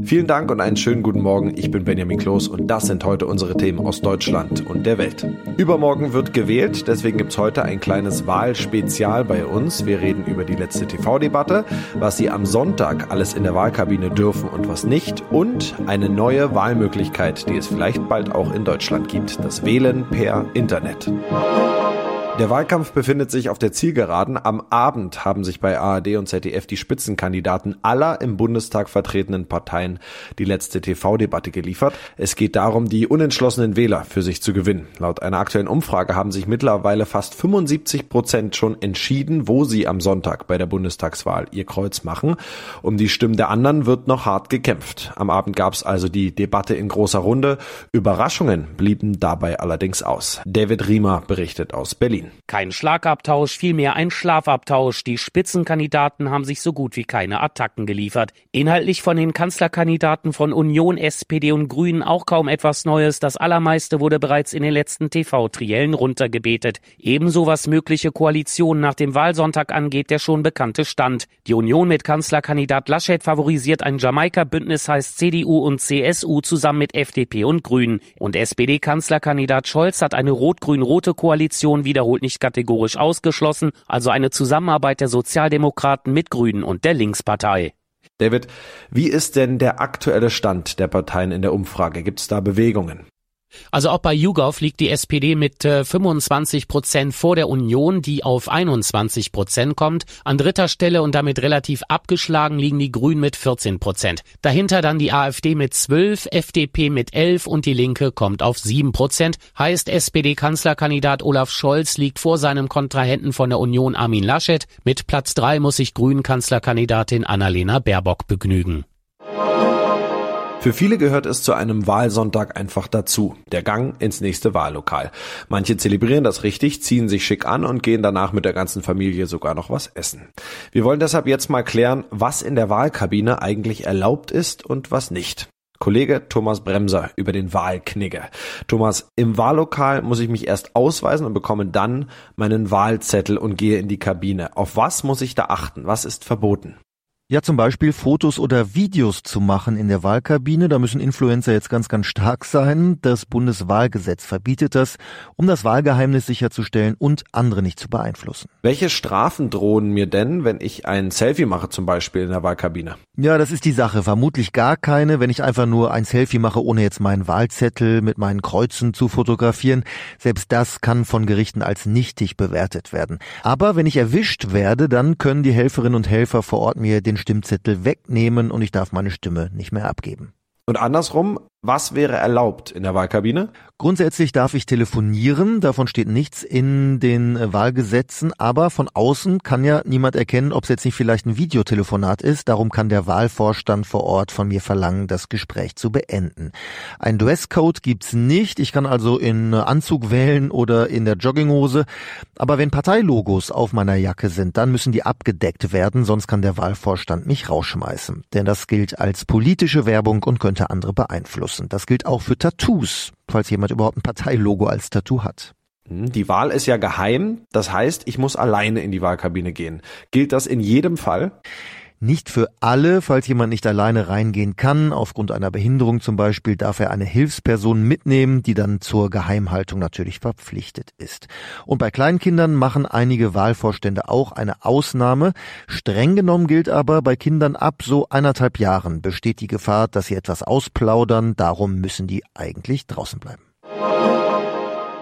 Vielen Dank und einen schönen guten Morgen. Ich bin Benjamin Kloß und das sind heute unsere Themen aus Deutschland und der Welt. Übermorgen wird gewählt, deswegen gibt's heute ein kleines Wahlspezial bei uns. Wir reden über die letzte TV-Debatte, was Sie am Sonntag alles in der Wahlkabine dürfen und was nicht und eine neue Wahlmöglichkeit, die es vielleicht bald auch in Deutschland gibt, das Wählen per Internet. Der Wahlkampf befindet sich auf der Zielgeraden. Am Abend haben sich bei ARD und ZDF die Spitzenkandidaten aller im Bundestag vertretenen Parteien die letzte TV-Debatte geliefert. Es geht darum, die unentschlossenen Wähler für sich zu gewinnen. Laut einer aktuellen Umfrage haben sich mittlerweile fast 75 Prozent schon entschieden, wo sie am Sonntag bei der Bundestagswahl ihr Kreuz machen. Um die Stimmen der anderen wird noch hart gekämpft. Am Abend gab es also die Debatte in großer Runde. Überraschungen blieben dabei allerdings aus. David Riemer berichtet aus Berlin. Berlin. Kein Schlagabtausch, vielmehr ein Schlafabtausch. Die Spitzenkandidaten haben sich so gut wie keine Attacken geliefert. Inhaltlich von den Kanzlerkandidaten von Union, SPD und Grünen auch kaum etwas Neues. Das allermeiste wurde bereits in den letzten TV-Triellen runtergebetet. Ebenso was mögliche Koalitionen nach dem Wahlsonntag angeht, der schon bekannte Stand. Die Union mit Kanzlerkandidat Laschet favorisiert ein Jamaika-Bündnis, heißt CDU und CSU zusammen mit FDP und Grünen. Und SPD-Kanzlerkandidat Scholz hat eine rot-grün-rote Koalition wiederholt wiederholt nicht kategorisch ausgeschlossen, also eine Zusammenarbeit der Sozialdemokraten mit Grünen und der Linkspartei. David, wie ist denn der aktuelle Stand der Parteien in der Umfrage? Gibt es da Bewegungen? Also auch bei YouGov liegt die SPD mit äh, 25 Prozent vor der Union, die auf 21 Prozent kommt. An dritter Stelle und damit relativ abgeschlagen liegen die Grünen mit 14 Prozent. Dahinter dann die AfD mit 12, FDP mit 11 und die Linke kommt auf 7 Prozent. Heißt SPD-Kanzlerkandidat Olaf Scholz liegt vor seinem Kontrahenten von der Union Armin Laschet. Mit Platz 3 muss sich Grünen-Kanzlerkandidatin Annalena Baerbock begnügen. Für viele gehört es zu einem Wahlsonntag einfach dazu. Der Gang ins nächste Wahllokal. Manche zelebrieren das richtig, ziehen sich schick an und gehen danach mit der ganzen Familie sogar noch was essen. Wir wollen deshalb jetzt mal klären, was in der Wahlkabine eigentlich erlaubt ist und was nicht. Kollege Thomas Bremser über den Wahlknigge. Thomas, im Wahllokal muss ich mich erst ausweisen und bekomme dann meinen Wahlzettel und gehe in die Kabine. Auf was muss ich da achten? Was ist verboten? Ja, zum Beispiel Fotos oder Videos zu machen in der Wahlkabine. Da müssen Influencer jetzt ganz, ganz stark sein. Das Bundeswahlgesetz verbietet das, um das Wahlgeheimnis sicherzustellen und andere nicht zu beeinflussen. Welche Strafen drohen mir denn, wenn ich ein Selfie mache, zum Beispiel in der Wahlkabine? Ja, das ist die Sache. Vermutlich gar keine, wenn ich einfach nur ein Selfie mache, ohne jetzt meinen Wahlzettel mit meinen Kreuzen zu fotografieren. Selbst das kann von Gerichten als nichtig bewertet werden. Aber wenn ich erwischt werde, dann können die Helferinnen und Helfer vor Ort mir den Stimmzettel wegnehmen und ich darf meine Stimme nicht mehr abgeben. Und andersrum, was wäre erlaubt in der Wahlkabine? Grundsätzlich darf ich telefonieren, davon steht nichts in den Wahlgesetzen, aber von außen kann ja niemand erkennen, ob es jetzt nicht vielleicht ein Videotelefonat ist, darum kann der Wahlvorstand vor Ort von mir verlangen, das Gespräch zu beenden. Ein Dresscode gibt's nicht, ich kann also in Anzug wählen oder in der Jogginghose, aber wenn Parteilogos auf meiner Jacke sind, dann müssen die abgedeckt werden, sonst kann der Wahlvorstand mich rausschmeißen, denn das gilt als politische Werbung und könnte andere beeinflussen. Das gilt auch für Tattoos falls jemand überhaupt ein Parteilogo als Tattoo hat. Hm, die Wahl ist ja geheim, das heißt, ich muss alleine in die Wahlkabine gehen. Gilt das in jedem Fall? Nicht für alle, falls jemand nicht alleine reingehen kann, aufgrund einer Behinderung zum Beispiel, darf er eine Hilfsperson mitnehmen, die dann zur Geheimhaltung natürlich verpflichtet ist. Und bei Kleinkindern machen einige Wahlvorstände auch eine Ausnahme. Streng genommen gilt aber, bei Kindern ab so eineinhalb Jahren besteht die Gefahr, dass sie etwas ausplaudern, darum müssen die eigentlich draußen bleiben.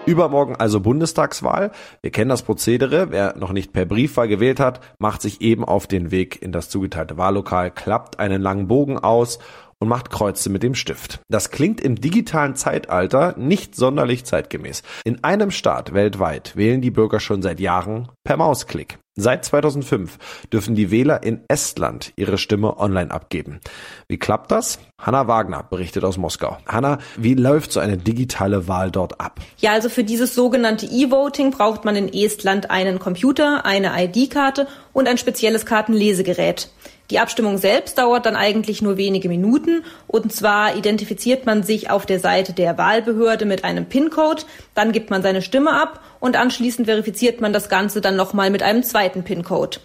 Übermorgen also Bundestagswahl. Wir kennen das Prozedere. Wer noch nicht per Briefwahl gewählt hat, macht sich eben auf den Weg in das zugeteilte Wahllokal, klappt einen langen Bogen aus und macht Kreuze mit dem Stift. Das klingt im digitalen Zeitalter nicht sonderlich zeitgemäß. In einem Staat weltweit wählen die Bürger schon seit Jahren per Mausklick. Seit 2005 dürfen die Wähler in Estland ihre Stimme online abgeben. Wie klappt das? Hanna Wagner berichtet aus Moskau. Hanna, wie läuft so eine digitale Wahl dort ab? Ja, also für dieses sogenannte E-Voting braucht man in Estland einen Computer, eine ID-Karte und ein spezielles Kartenlesegerät. Die Abstimmung selbst dauert dann eigentlich nur wenige Minuten und zwar identifiziert man sich auf der Seite der Wahlbehörde mit einem PIN-Code, dann gibt man seine Stimme ab und anschließend verifiziert man das Ganze dann nochmal mit einem zweiten PIN-Code.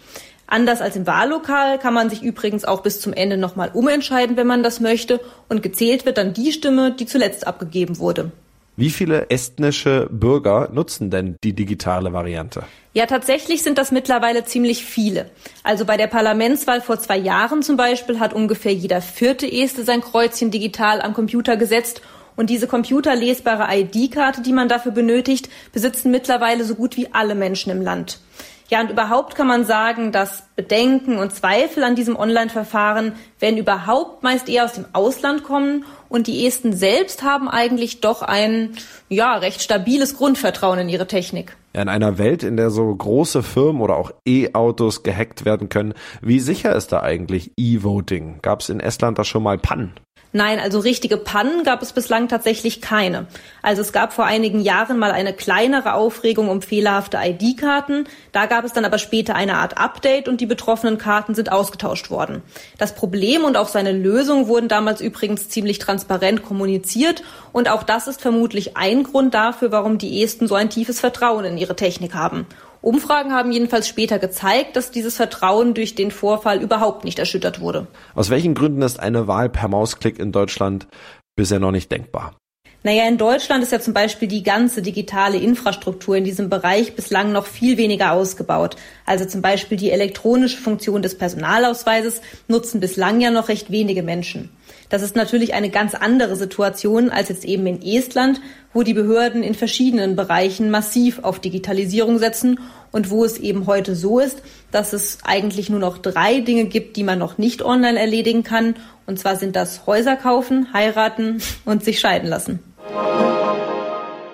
Anders als im Wahllokal kann man sich übrigens auch bis zum Ende nochmal umentscheiden, wenn man das möchte und gezählt wird dann die Stimme, die zuletzt abgegeben wurde. Wie viele estnische Bürger nutzen denn die digitale Variante? Ja, tatsächlich sind das mittlerweile ziemlich viele. Also bei der Parlamentswahl vor zwei Jahren zum Beispiel hat ungefähr jeder vierte Este sein Kreuzchen digital am Computer gesetzt und diese computerlesbare ID-Karte, die man dafür benötigt, besitzen mittlerweile so gut wie alle Menschen im Land. Ja, und überhaupt kann man sagen, dass Bedenken und Zweifel an diesem Online-Verfahren, wenn überhaupt, meist eher aus dem Ausland kommen. Und die Esten selbst haben eigentlich doch ein, ja, recht stabiles Grundvertrauen in ihre Technik. In einer Welt, in der so große Firmen oder auch E-Autos gehackt werden können, wie sicher ist da eigentlich E-Voting? Gab es in Estland da schon mal Pannen? Nein, also richtige Pannen gab es bislang tatsächlich keine. Also es gab vor einigen Jahren mal eine kleinere Aufregung um fehlerhafte ID-Karten. Da gab es dann aber später eine Art Update und die betroffenen Karten sind ausgetauscht worden. Das Problem und auch seine Lösung wurden damals übrigens ziemlich transparent kommuniziert und auch das ist vermutlich ein Grund dafür, warum die Esten so ein tiefes Vertrauen in ihre Technik haben. Umfragen haben jedenfalls später gezeigt, dass dieses Vertrauen durch den Vorfall überhaupt nicht erschüttert wurde. Aus welchen Gründen ist eine Wahl per Mausklick in Deutschland bisher noch nicht denkbar? Naja, in Deutschland ist ja zum Beispiel die ganze digitale Infrastruktur in diesem Bereich bislang noch viel weniger ausgebaut. Also zum Beispiel die elektronische Funktion des Personalausweises nutzen bislang ja noch recht wenige Menschen. Das ist natürlich eine ganz andere Situation als jetzt eben in Estland, wo die Behörden in verschiedenen Bereichen massiv auf Digitalisierung setzen und wo es eben heute so ist, dass es eigentlich nur noch drei Dinge gibt, die man noch nicht online erledigen kann. Und zwar sind das Häuser kaufen, heiraten und sich scheiden lassen.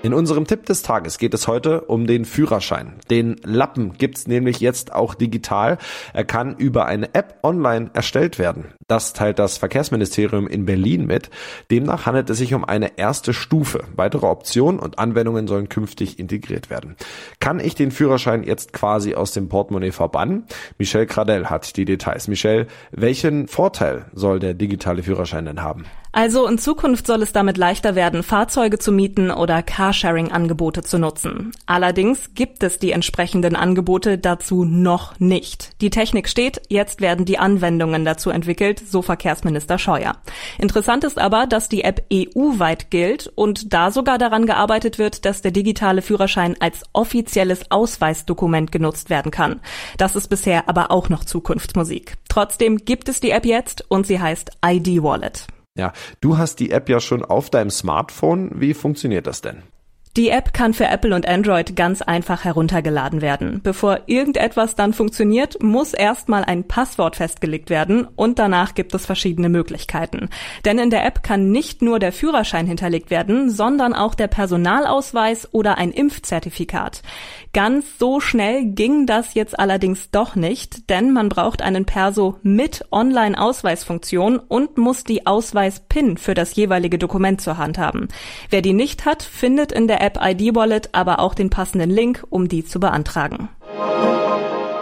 In unserem Tipp des Tages geht es heute um den Führerschein. Den Lappen gibt's nämlich jetzt auch digital. Er kann über eine App online erstellt werden. Das teilt das Verkehrsministerium in Berlin mit. Demnach handelt es sich um eine erste Stufe. Weitere Optionen und Anwendungen sollen künftig integriert werden. Kann ich den Führerschein jetzt quasi aus dem Portemonnaie verbannen? Michelle Gradell hat die Details. Michelle, welchen Vorteil soll der digitale Führerschein denn haben? Also in Zukunft soll es damit leichter werden, Fahrzeuge zu mieten oder Carsharing-Angebote zu nutzen. Allerdings gibt es die entsprechenden Angebote dazu noch nicht. Die Technik steht, jetzt werden die Anwendungen dazu entwickelt, so Verkehrsminister Scheuer. Interessant ist aber, dass die App EU-weit gilt und da sogar daran gearbeitet wird, dass der digitale Führerschein als offizielles Ausweisdokument genutzt werden kann. Das ist bisher aber auch noch Zukunftsmusik. Trotzdem gibt es die App jetzt und sie heißt ID Wallet. Ja, du hast die App ja schon auf deinem Smartphone. Wie funktioniert das denn? Die App kann für Apple und Android ganz einfach heruntergeladen werden. Bevor irgendetwas dann funktioniert, muss erstmal ein Passwort festgelegt werden und danach gibt es verschiedene Möglichkeiten. Denn in der App kann nicht nur der Führerschein hinterlegt werden, sondern auch der Personalausweis oder ein Impfzertifikat. Ganz so schnell ging das jetzt allerdings doch nicht, denn man braucht einen Perso mit Online-Ausweisfunktion und muss die Ausweis-PIN für das jeweilige Dokument zur Hand haben. Wer die nicht hat, findet in der App ID Wallet aber auch den passenden Link, um die zu beantragen.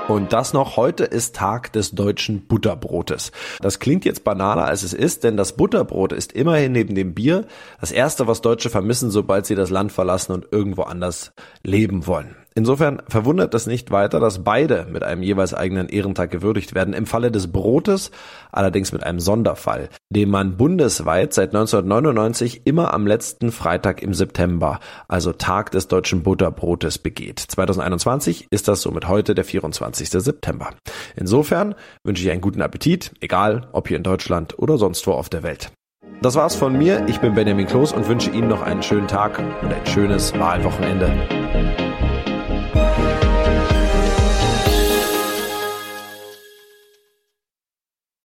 Und das noch, heute ist Tag des deutschen Butterbrotes. Das klingt jetzt banaler als es ist, denn das Butterbrot ist immerhin neben dem Bier das erste, was Deutsche vermissen, sobald sie das Land verlassen und irgendwo anders leben wollen. Insofern verwundert es nicht weiter, dass beide mit einem jeweils eigenen Ehrentag gewürdigt werden. Im Falle des Brotes allerdings mit einem Sonderfall, den man bundesweit seit 1999 immer am letzten Freitag im September, also Tag des deutschen Butterbrotes, begeht. 2021 ist das somit heute der 24. September. Insofern wünsche ich einen guten Appetit, egal ob hier in Deutschland oder sonst wo auf der Welt. Das war's von mir. Ich bin Benjamin Kloß und wünsche Ihnen noch einen schönen Tag und ein schönes Wahlwochenende. Thank you.